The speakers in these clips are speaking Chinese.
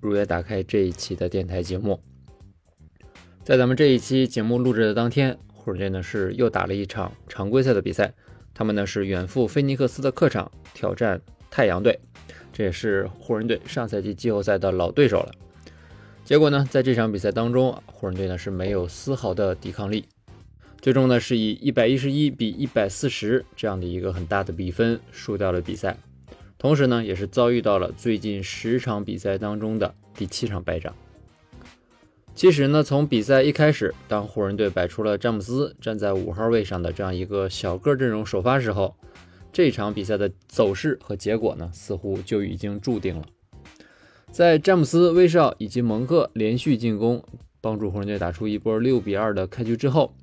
如约打开这一期的电台节目。在咱们这一期节目录制的当天，湖人队呢是又打了一场常规赛的比赛，他们呢是远赴菲尼克斯的客场挑战太阳队，这也是湖人队上赛季季后赛的老对手了。结果呢，在这场比赛当中，湖人队呢是没有丝毫的抵抗力，最终呢是以一百一十一比一百四十这样的一个很大的比分输掉了比赛，同时呢，也是遭遇到了最近十场比赛当中的第七场败仗。其实呢，从比赛一开始，当湖人队摆出了詹姆斯站在五号位上的这样一个小个阵容首发时候，这场比赛的走势和结果呢，似乎就已经注定了。在詹姆斯、威少以及蒙克连续进攻，帮助湖人队打出一波六比二的开局之后，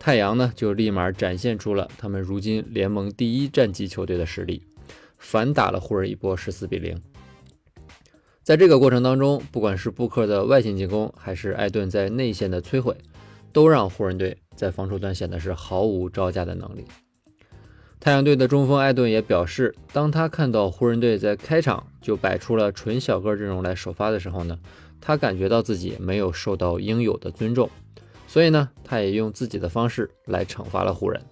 太阳呢就立马展现出了他们如今联盟第一战绩球队的实力，反打了湖人一波十四比零。在这个过程当中，不管是布克的外线进攻，还是艾顿在内线的摧毁，都让湖人队在防守端显得是毫无招架的能力。太阳队的中锋艾顿也表示，当他看到湖人队在开场就摆出了纯小个阵容来首发的时候呢，他感觉到自己没有受到应有的尊重，所以呢，他也用自己的方式来惩罚了湖人。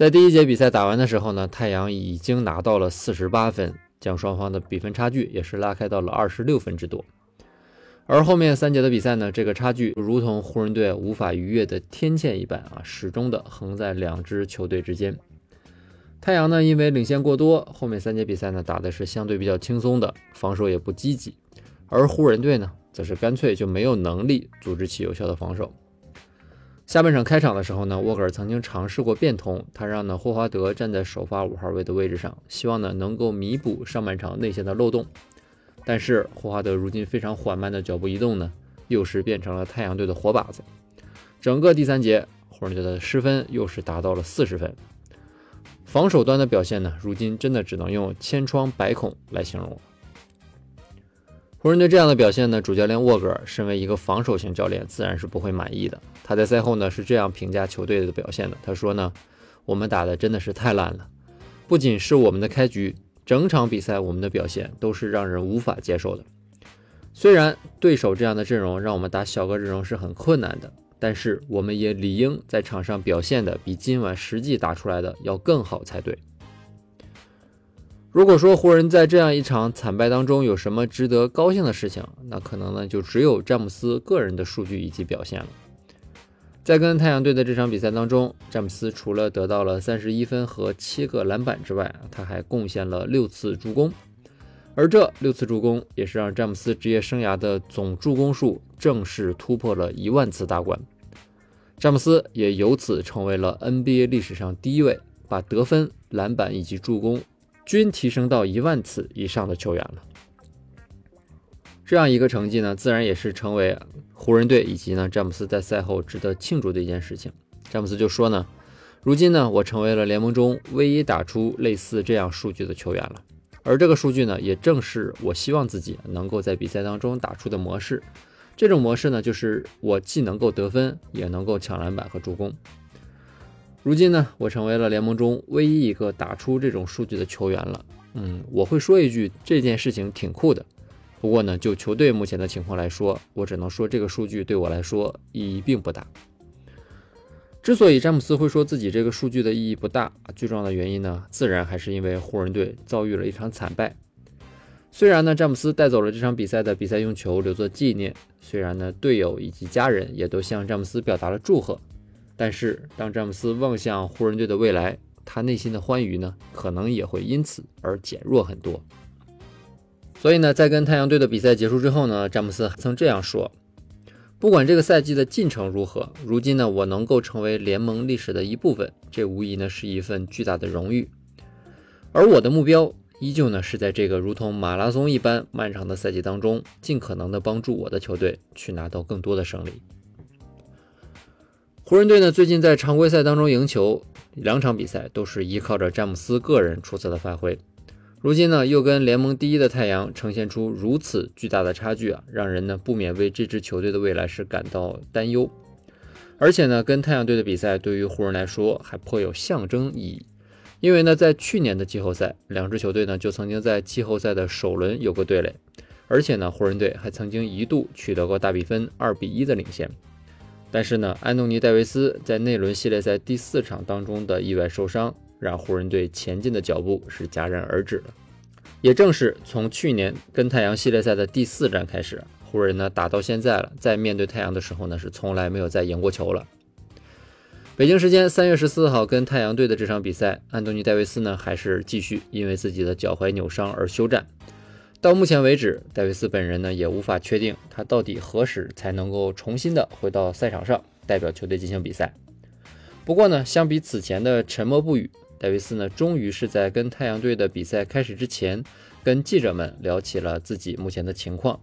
在第一节比赛打完的时候呢，太阳已经拿到了四十八分，将双方的比分差距也是拉开到了二十六分之多。而后面三节的比赛呢，这个差距如同湖人队无法逾越的天堑一般啊，始终的横在两支球队之间。太阳呢，因为领先过多，后面三节比赛呢打的是相对比较轻松的，防守也不积极。而湖人队呢，则是干脆就没有能力组织起有效的防守。下半场开场的时候呢，沃格尔曾经尝试过变通，他让呢霍华德站在首发五号位的位置上，希望呢能够弥补上半场内线的漏洞。但是霍华德如今非常缓慢的脚步移动呢，又是变成了太阳队的活靶子。整个第三节，湖人队的失分又是达到了四十分。防守端的表现呢，如今真的只能用千疮百孔来形容。湖人队这样的表现呢，主教练沃格尔身为一个防守型教练，自然是不会满意的。他在赛后呢是这样评价球队的表现的，他说呢，我们打的真的是太烂了，不仅是我们的开局。整场比赛我们的表现都是让人无法接受的。虽然对手这样的阵容让我们打小个阵容是很困难的，但是我们也理应在场上表现的比今晚实际打出来的要更好才对。如果说湖人在这样一场惨败当中有什么值得高兴的事情，那可能呢就只有詹姆斯个人的数据以及表现了。在跟太阳队的这场比赛当中，詹姆斯除了得到了三十一分和七个篮板之外，他还贡献了六次助攻，而这六次助攻也是让詹姆斯职业生涯的总助攻数正式突破了一万次大关。詹姆斯也由此成为了 NBA 历史上第一位把得分、篮板以及助攻均提升到一万次以上的球员了。这样一个成绩呢，自然也是成为。湖人队以及呢，詹姆斯在赛后值得庆祝的一件事情。詹姆斯就说呢：“如今呢，我成为了联盟中唯一打出类似这样数据的球员了。而这个数据呢，也正是我希望自己能够在比赛当中打出的模式。这种模式呢，就是我既能够得分，也能够抢篮板和助攻。如今呢，我成为了联盟中唯一一个打出这种数据的球员了。嗯，我会说一句，这件事情挺酷的。”不过呢，就球队目前的情况来说，我只能说这个数据对我来说意义并不大。之所以詹姆斯会说自己这个数据的意义不大，最重要的原因呢，自然还是因为湖人队遭遇了一场惨败。虽然呢，詹姆斯带走了这场比赛的比赛用球留作纪念，虽然呢，队友以及家人也都向詹姆斯表达了祝贺，但是当詹姆斯望向湖人队的未来，他内心的欢愉呢，可能也会因此而减弱很多。所以呢，在跟太阳队的比赛结束之后呢，詹姆斯曾这样说：“不管这个赛季的进程如何，如今呢，我能够成为联盟历史的一部分，这无疑呢是一份巨大的荣誉。而我的目标依旧呢是在这个如同马拉松一般漫长的赛季当中，尽可能的帮助我的球队去拿到更多的胜利。湖人队呢最近在常规赛当中赢球，两场比赛都是依靠着詹姆斯个人出色的发挥。如今呢又跟联盟第一的太阳呈现出如此巨大的差距啊，让人呢不免为这支球队的未来是感到担忧。而且呢跟太阳队的比赛对于湖人来说还颇有象征意义，因为呢在去年的季后赛，两支球队呢就曾经在季后赛的首轮有过对垒，而且呢湖人队还曾经一度取得过大比分二比一的领先。但是呢，安东尼·戴维斯在那轮系列赛第四场当中的意外受伤，让湖人队前进的脚步是戛然而止了。也正是从去年跟太阳系列赛的第四战开始，湖人呢打到现在了，在面对太阳的时候呢，是从来没有再赢过球了。北京时间三月十四号跟太阳队的这场比赛，安东尼·戴维斯呢还是继续因为自己的脚踝扭伤而休战。到目前为止，戴维斯本人呢也无法确定他到底何时才能够重新的回到赛场上代表球队进行比赛。不过呢，相比此前的沉默不语，戴维斯呢终于是在跟太阳队的比赛开始之前，跟记者们聊起了自己目前的情况。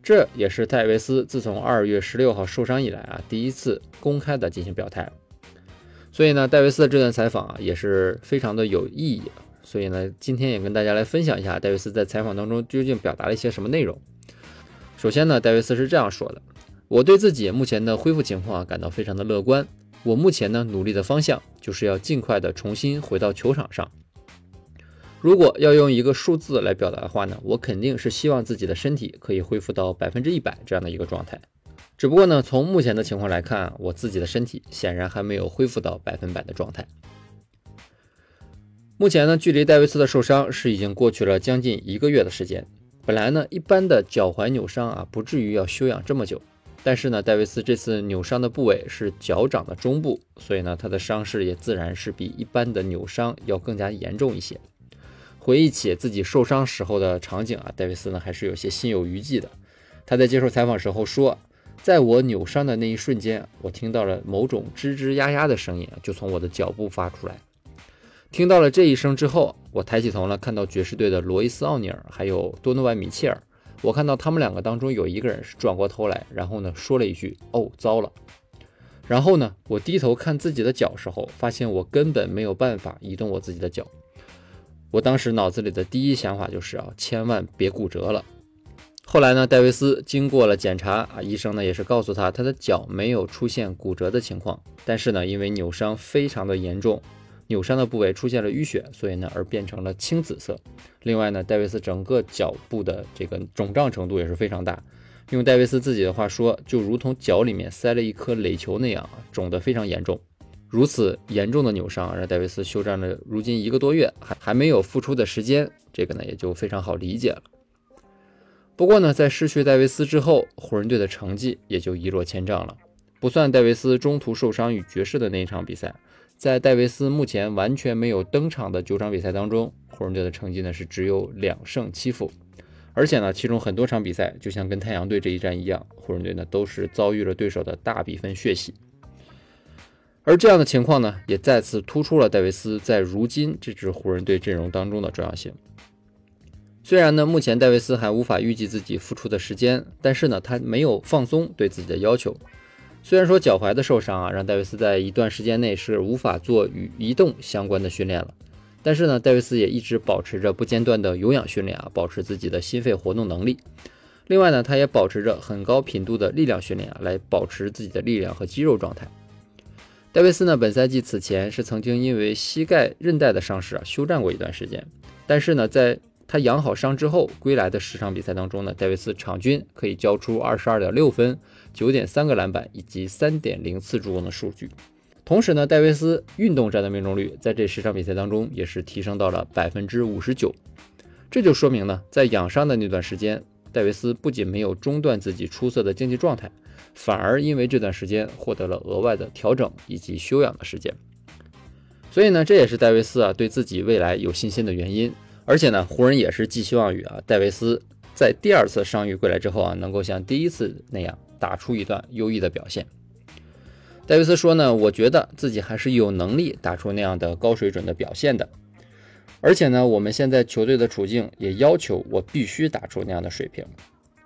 这也是戴维斯自从二月十六号受伤以来啊第一次公开的进行表态。所以呢，戴维斯的这段采访啊也是非常的有意义。所以呢，今天也跟大家来分享一下戴维斯在采访当中究竟表达了一些什么内容。首先呢，戴维斯是这样说的：“我对自己目前的恢复情况感到非常的乐观。我目前呢努力的方向就是要尽快的重新回到球场上。如果要用一个数字来表达的话呢，我肯定是希望自己的身体可以恢复到百分之一百这样的一个状态。只不过呢，从目前的情况来看，我自己的身体显然还没有恢复到百分百的状态。”目前呢，距离戴维斯的受伤是已经过去了将近一个月的时间。本来呢，一般的脚踝扭伤啊，不至于要休养这么久。但是呢，戴维斯这次扭伤的部位是脚掌的中部，所以呢，他的伤势也自然是比一般的扭伤要更加严重一些。回忆起自己受伤时候的场景啊，戴维斯呢还是有些心有余悸的。他在接受采访时候说，在我扭伤的那一瞬间，我听到了某种吱吱呀呀的声音就从我的脚部发出来。听到了这一声之后，我抬起头了，看到爵士队的罗伊斯·奥尼尔还有多诺万·米切尔。我看到他们两个当中有一个人是转过头来，然后呢说了一句：“哦，糟了。”然后呢，我低头看自己的脚时候，发现我根本没有办法移动我自己的脚。我当时脑子里的第一想法就是啊，千万别骨折了。后来呢，戴维斯经过了检查啊，医生呢也是告诉他，他的脚没有出现骨折的情况，但是呢，因为扭伤非常的严重。扭伤的部位出现了淤血，所以呢而变成了青紫色。另外呢，戴维斯整个脚部的这个肿胀程度也是非常大。用戴维斯自己的话说，就如同脚里面塞了一颗垒球那样，肿得非常严重。如此严重的扭伤，让戴维斯休战了如今一个多月，还还没有复出的时间，这个呢也就非常好理解了。不过呢，在失去戴维斯之后，湖人队的成绩也就一落千丈了。不算戴维斯中途受伤与爵士的那一场比赛。在戴维斯目前完全没有登场的九场比赛当中，湖人队的成绩呢是只有两胜七负，而且呢，其中很多场比赛就像跟太阳队这一战一样，湖人队呢都是遭遇了对手的大比分血洗。而这样的情况呢，也再次突出了戴维斯在如今这支湖人队阵容当中的重要性。虽然呢，目前戴维斯还无法预计自己复出的时间，但是呢，他没有放松对自己的要求。虽然说脚踝的受伤啊，让戴维斯在一段时间内是无法做与移动相关的训练了，但是呢，戴维斯也一直保持着不间断的有氧训练啊，保持自己的心肺活动能力。另外呢，他也保持着很高频度的力量训练啊，来保持自己的力量和肌肉状态。戴维斯呢，本赛季此前是曾经因为膝盖韧带的伤势啊休战过一段时间，但是呢，在他养好伤之后归来的十场比赛当中呢，戴维斯场均可以交出二十二点六分。九点三个篮板以及三点零次助攻的数据，同时呢，戴维斯运动战的命中率在这十场比赛当中也是提升到了百分之五十九，这就说明呢，在养伤的那段时间，戴维斯不仅没有中断自己出色的竞技状态，反而因为这段时间获得了额外的调整以及休养的时间，所以呢，这也是戴维斯啊对自己未来有信心的原因，而且呢，湖人也是寄希望于啊戴维斯在第二次伤愈归来之后啊，能够像第一次那样。打出一段优异的表现。戴维斯说呢，我觉得自己还是有能力打出那样的高水准的表现的。而且呢，我们现在球队的处境也要求我必须打出那样的水平。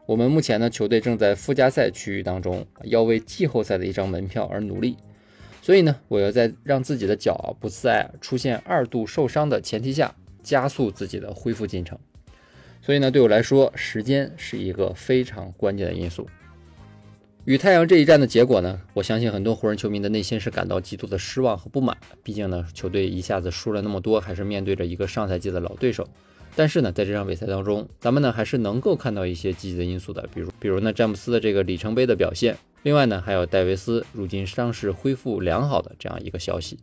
我们目前呢，球队正在附加赛区域当中，要为季后赛的一张门票而努力。所以呢，我要在让自己的脚不再出现二度受伤的前提下，加速自己的恢复进程。所以呢，对我来说，时间是一个非常关键的因素。与太阳这一战的结果呢，我相信很多湖人球迷的内心是感到极度的失望和不满。毕竟呢，球队一下子输了那么多，还是面对着一个上赛季的老对手。但是呢，在这场比赛当中，咱们呢还是能够看到一些积极的因素的，比如，比如呢詹姆斯的这个里程碑的表现。另外呢，还有戴维斯如今伤势恢复良好的这样一个消息。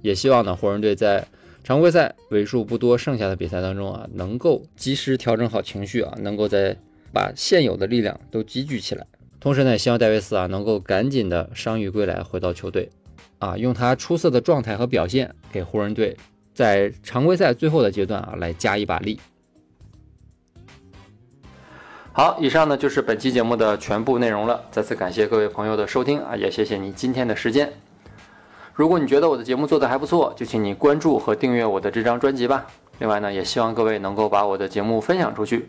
也希望呢，湖人队在常规赛为数不多剩下的比赛当中啊，能够及时调整好情绪啊，能够在把现有的力量都积聚起来。同时呢，希望戴维斯啊能够赶紧的伤愈归来，回到球队，啊，用他出色的状态和表现给湖人队。在常规赛最后的阶段啊，来加一把力。好，以上呢就是本期节目的全部内容了。再次感谢各位朋友的收听啊，也谢谢你今天的时间。如果你觉得我的节目做得还不错，就请你关注和订阅我的这张专辑吧。另外呢，也希望各位能够把我的节目分享出去，